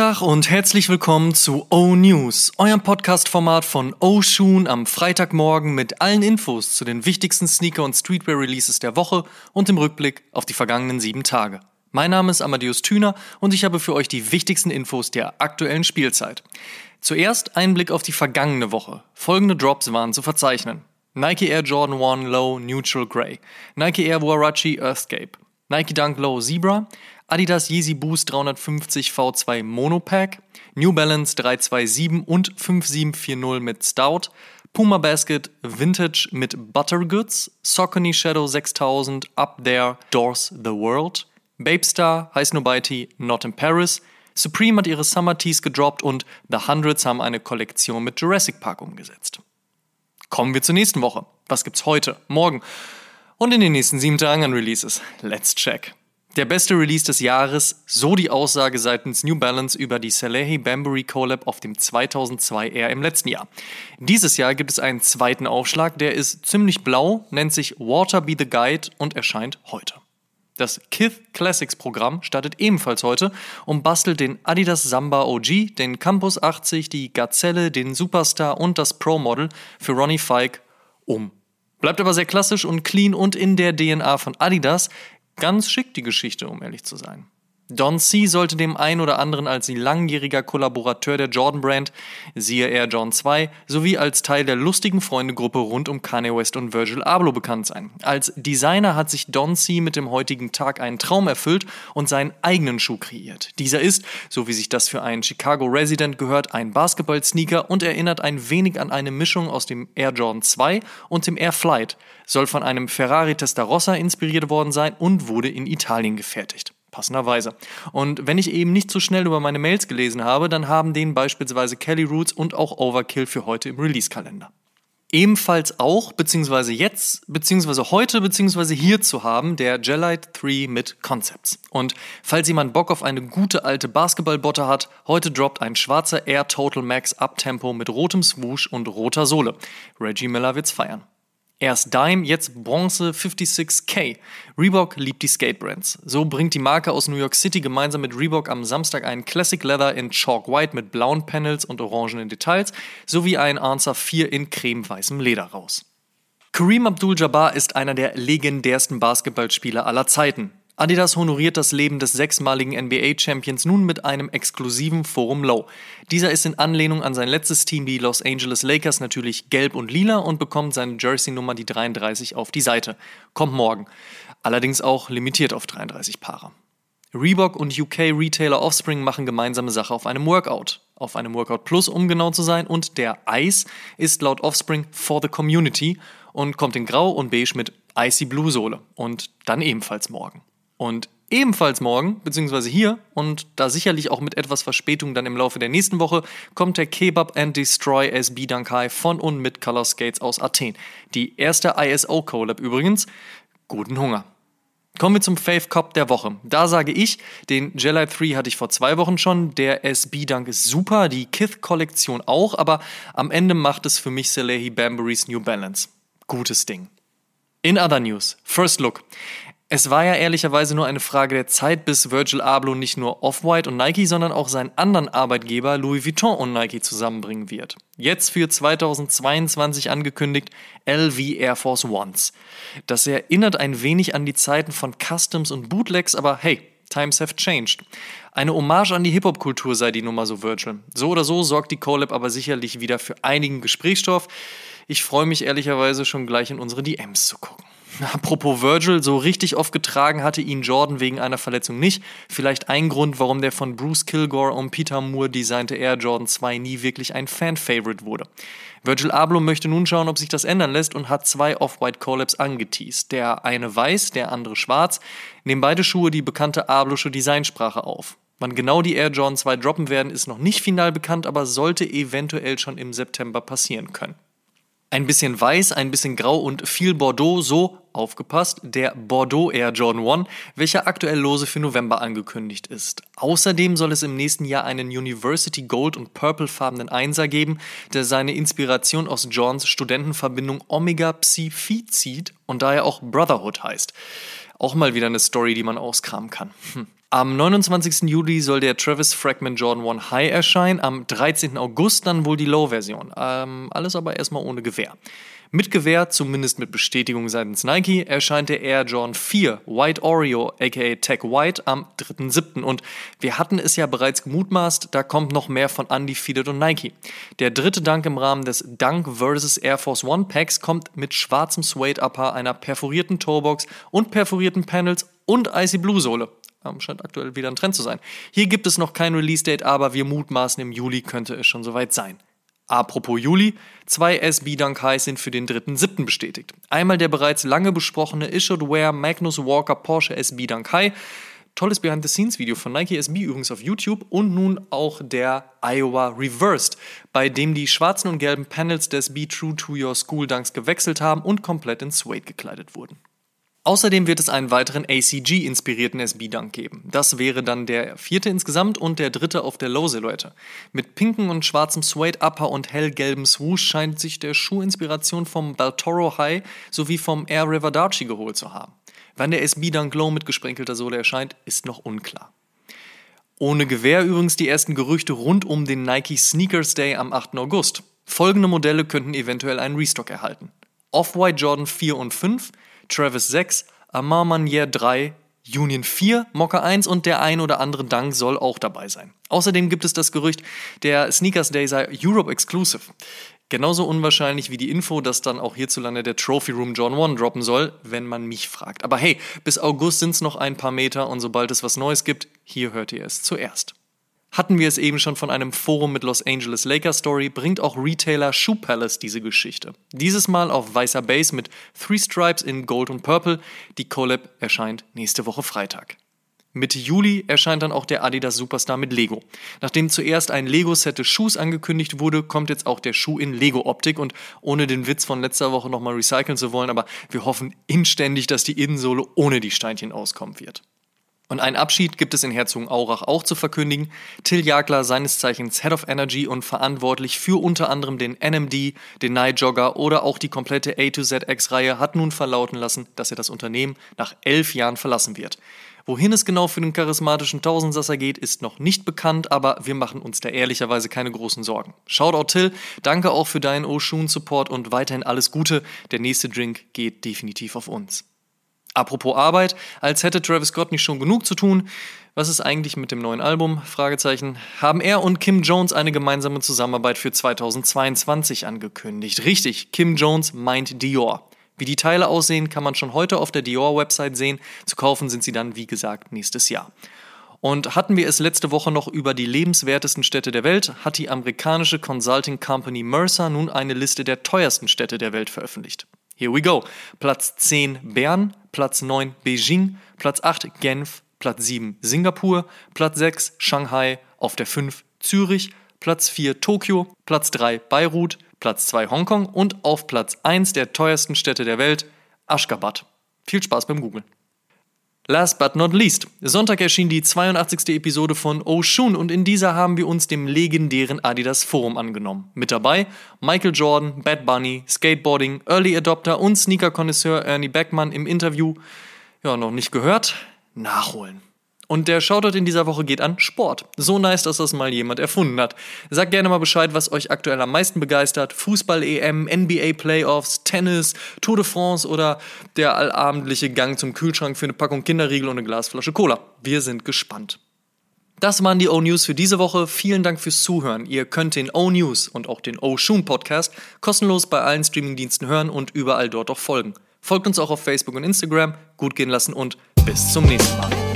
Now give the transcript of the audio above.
Schönen guten Tag und herzlich willkommen zu O News, eurem Podcast-Format von O Shoon am Freitagmorgen mit allen Infos zu den wichtigsten Sneaker- und Streetwear-Releases der Woche und im Rückblick auf die vergangenen sieben Tage. Mein Name ist Amadeus Thüner und ich habe für euch die wichtigsten Infos der aktuellen Spielzeit. Zuerst ein Blick auf die vergangene Woche. Folgende Drops waren zu verzeichnen. Nike Air Jordan 1 Low Neutral Grey, Nike Air Warachi Earthscape, Nike Dunk Low Zebra, Adidas Yeezy Boost 350 V2 Monopack, New Balance 327 und 5740 mit Stout, Puma Basket Vintage mit Buttergoods, Saucony Shadow 6000 Up There Doors the World, Babestar heißt Nobody Not in Paris, Supreme hat ihre Summer Tees gedroppt und The Hundreds haben eine Kollektion mit Jurassic Park umgesetzt. Kommen wir zur nächsten Woche. Was gibt's heute, morgen und in den nächsten sieben Tagen an Releases? Let's check. Der beste Release des Jahres, so die Aussage seitens New Balance über die Salehi Bambury Collab auf dem 2002 R im letzten Jahr. Dieses Jahr gibt es einen zweiten Aufschlag, der ist ziemlich blau, nennt sich Water Be the Guide und erscheint heute. Das Kith Classics Programm startet ebenfalls heute und bastelt den Adidas Samba OG, den Campus 80, die Gazelle, den Superstar und das Pro Model für Ronnie Fike um. Bleibt aber sehr klassisch und clean und in der DNA von Adidas, Ganz schick die Geschichte, um ehrlich zu sein. Don C. sollte dem einen oder anderen als langjähriger Kollaborateur der Jordan Brand, siehe Air John 2, sowie als Teil der lustigen Freundegruppe rund um Kanye West und Virgil Abloh bekannt sein. Als Designer hat sich Don C. mit dem heutigen Tag einen Traum erfüllt und seinen eigenen Schuh kreiert. Dieser ist, so wie sich das für einen Chicago Resident gehört, ein Basketball-Sneaker und erinnert ein wenig an eine Mischung aus dem Air Jordan 2 und dem Air Flight, soll von einem Ferrari Testarossa inspiriert worden sein und wurde in Italien gefertigt. Passenderweise. Und wenn ich eben nicht so schnell über meine Mails gelesen habe, dann haben den beispielsweise Kelly Roots und auch Overkill für heute im Release-Kalender. Ebenfalls auch, beziehungsweise jetzt, beziehungsweise heute, beziehungsweise hier zu haben, der Gelite 3 mit Concepts. Und falls jemand Bock auf eine gute alte Basketballbotte hat, heute droppt ein schwarzer Air Total Max Uptempo mit rotem Swoosh und roter Sohle. Reggie Miller wird's feiern. Erst Dime, jetzt Bronze 56K. Reebok liebt die Skatebrands. So bringt die Marke aus New York City gemeinsam mit Reebok am Samstag einen Classic Leather in Chalk White mit blauen Panels und orangenen Details sowie einen Answer 4 in cremeweißem Leder raus. Kareem Abdul-Jabbar ist einer der legendärsten Basketballspieler aller Zeiten. Adidas honoriert das Leben des sechsmaligen NBA-Champions nun mit einem exklusiven Forum Low. Dieser ist in Anlehnung an sein letztes Team, die Los Angeles Lakers, natürlich gelb und lila und bekommt seine Jersey-Nummer, die 33, auf die Seite. Kommt morgen. Allerdings auch limitiert auf 33 Paare. Reebok und UK-Retailer Offspring machen gemeinsame Sache auf einem Workout. Auf einem Workout Plus, um genau zu sein. Und der Ice ist laut Offspring for the Community und kommt in Grau und Beige mit Icy Blue Sohle. Und dann ebenfalls morgen. Und ebenfalls morgen, beziehungsweise hier und da sicherlich auch mit etwas Verspätung dann im Laufe der nächsten Woche, kommt der Kebab and Destroy SB Dankai von und mit Color Skates aus Athen. Die erste ISO Collab übrigens. Guten Hunger. Kommen wir zum Fave Cop der Woche. Da sage ich, den Jelly 3 hatte ich vor zwei Wochen schon. Der SB Dunk ist super, die Kith-Kollektion auch, aber am Ende macht es für mich Salehi Bambury's New Balance. Gutes Ding. In other news, First Look. Es war ja ehrlicherweise nur eine Frage der Zeit, bis Virgil Abloh nicht nur Off-White und Nike, sondern auch seinen anderen Arbeitgeber Louis Vuitton und Nike zusammenbringen wird. Jetzt für 2022 angekündigt LV Air Force Ones. Das erinnert ein wenig an die Zeiten von Customs und Bootlegs, aber hey, Times have changed. Eine Hommage an die Hip-Hop-Kultur sei die Nummer so Virgil. So oder so sorgt die Collab aber sicherlich wieder für einigen Gesprächsstoff. Ich freue mich ehrlicherweise schon gleich in unsere DMs zu gucken. Apropos Virgil, so richtig oft getragen hatte ihn Jordan wegen einer Verletzung nicht. Vielleicht ein Grund, warum der von Bruce Kilgore und Peter Moore designte Air Jordan 2 nie wirklich ein Fan-Favorite wurde. Virgil Abloh möchte nun schauen, ob sich das ändern lässt und hat zwei Off-White Collabs angeteased. Der eine weiß, der andere schwarz, nehmen beide Schuhe die bekannte Ablosche Designsprache auf. Wann genau die Air Jordan 2 droppen werden, ist noch nicht final bekannt, aber sollte eventuell schon im September passieren können. Ein bisschen weiß, ein bisschen grau und viel Bordeaux, so aufgepasst, der Bordeaux Air Jordan 1, welcher aktuell lose für November angekündigt ist. Außerdem soll es im nächsten Jahr einen University Gold und Purple farbenen Einser geben, der seine Inspiration aus Johns Studentenverbindung Omega Psi Phi zieht und daher auch Brotherhood heißt. Auch mal wieder eine Story, die man auskramen kann. Hm. Am 29. Juli soll der Travis Fragment Jordan 1 High erscheinen, am 13. August dann wohl die Low-Version. Ähm, alles aber erstmal ohne Gewehr. Mit Gewehr, zumindest mit Bestätigung seitens Nike, erscheint der Air Jordan 4 White Oreo aka Tech White am 3.7. Und wir hatten es ja bereits gemutmaßt, da kommt noch mehr von Undefeated und Nike. Der dritte Dank im Rahmen des Dunk vs. Air Force One Packs kommt mit schwarzem Suede Upper, einer perforierten Toebox und perforierten Panels und Icy Blue Sohle. Ähm, scheint aktuell wieder ein Trend zu sein. Hier gibt es noch kein Release-Date, aber wir mutmaßen, im Juli könnte es schon soweit sein. Apropos Juli, zwei SB Dunk Highs sind für den 3.7. bestätigt. Einmal der bereits lange besprochene Issued Wear Magnus Walker Porsche SB Dunk High, tolles Behind-the-Scenes-Video von Nike SB übrigens auf YouTube und nun auch der Iowa Reversed, bei dem die schwarzen und gelben Panels des Be True to Your School Dunks gewechselt haben und komplett in Suede gekleidet wurden. Außerdem wird es einen weiteren ACG-inspirierten SB-Dunk geben. Das wäre dann der vierte insgesamt und der dritte auf der Low-Silhouette. Mit pinken und schwarzem Suede-Upper und hellgelbem Swoosh scheint sich der Schuh Inspiration vom Baltoro High sowie vom Air River Darchi geholt zu haben. Wann der SB-Dunk Low mit gesprenkelter Sohle erscheint, ist noch unklar. Ohne Gewehr übrigens die ersten Gerüchte rund um den Nike Sneakers Day am 8. August. Folgende Modelle könnten eventuell einen Restock erhalten. Off-White Jordan 4 und 5, Travis 6, Amar Manier 3, Union 4, Mocker 1 und der ein oder andere Dank soll auch dabei sein. Außerdem gibt es das Gerücht, der Sneakers Day sei Europe Exclusive. Genauso unwahrscheinlich wie die Info, dass dann auch hierzulande der Trophy Room John 1 droppen soll, wenn man mich fragt. Aber hey, bis August sind es noch ein paar Meter und sobald es was Neues gibt, hier hört ihr es zuerst. Hatten wir es eben schon von einem Forum mit Los Angeles Lakers Story, bringt auch Retailer Shoe Palace diese Geschichte. Dieses Mal auf weißer Base mit Three Stripes in Gold und Purple. Die Collab erscheint nächste Woche Freitag. Mitte Juli erscheint dann auch der Adidas Superstar mit Lego. Nachdem zuerst ein Lego-Set des Schuhs angekündigt wurde, kommt jetzt auch der Schuh in Lego-Optik und ohne den Witz von letzter Woche nochmal recyceln zu wollen, aber wir hoffen inständig, dass die Innensohle ohne die Steinchen auskommen wird. Und einen Abschied gibt es in Herzogenaurach auch zu verkündigen. Till Jagler, seines Zeichens Head of Energy und verantwortlich für unter anderem den NMD, den Night Jogger oder auch die komplette A to ZX-Reihe, hat nun verlauten lassen, dass er das Unternehmen nach elf Jahren verlassen wird. Wohin es genau für den charismatischen Tausendsasser geht, ist noch nicht bekannt, aber wir machen uns da ehrlicherweise keine großen Sorgen. Shoutout Till, danke auch für deinen Oshun-Support und weiterhin alles Gute. Der nächste Drink geht definitiv auf uns. Apropos Arbeit, als hätte Travis Scott nicht schon genug zu tun. Was ist eigentlich mit dem neuen Album? Fragezeichen. Haben er und Kim Jones eine gemeinsame Zusammenarbeit für 2022 angekündigt? Richtig, Kim Jones meint Dior. Wie die Teile aussehen, kann man schon heute auf der Dior-Website sehen. Zu kaufen sind sie dann, wie gesagt, nächstes Jahr. Und hatten wir es letzte Woche noch über die lebenswertesten Städte der Welt, hat die amerikanische Consulting Company Mercer nun eine Liste der teuersten Städte der Welt veröffentlicht. Here we go. Platz 10 Bern, Platz 9 Beijing, Platz 8 Genf, Platz 7 Singapur, Platz 6 Shanghai, auf der 5 Zürich, Platz 4 Tokio, Platz 3 Beirut, Platz 2 Hongkong und auf Platz 1 der teuersten Städte der Welt Aschgabat. Viel Spaß beim Googlen. Last but not least, Sonntag erschien die 82. Episode von Oshun und in dieser haben wir uns dem legendären Adidas Forum angenommen. Mit dabei Michael Jordan, Bad Bunny, Skateboarding, Early Adopter und Sneaker-Konnoisseur Ernie Beckmann im Interview. Ja, noch nicht gehört? Nachholen. Und der Shoutout in dieser Woche geht an Sport. So nice, dass das mal jemand erfunden hat. Sagt gerne mal Bescheid, was euch aktuell am meisten begeistert. Fußball-EM, NBA-Playoffs, Tennis, Tour de France oder der allabendliche Gang zum Kühlschrank für eine Packung Kinderriegel und eine Glasflasche Cola. Wir sind gespannt. Das waren die O-News für diese Woche. Vielen Dank fürs Zuhören. Ihr könnt den O-News und auch den O-Shoon Podcast kostenlos bei allen Streamingdiensten hören und überall dort auch folgen. Folgt uns auch auf Facebook und Instagram. Gut gehen lassen und bis zum nächsten Mal.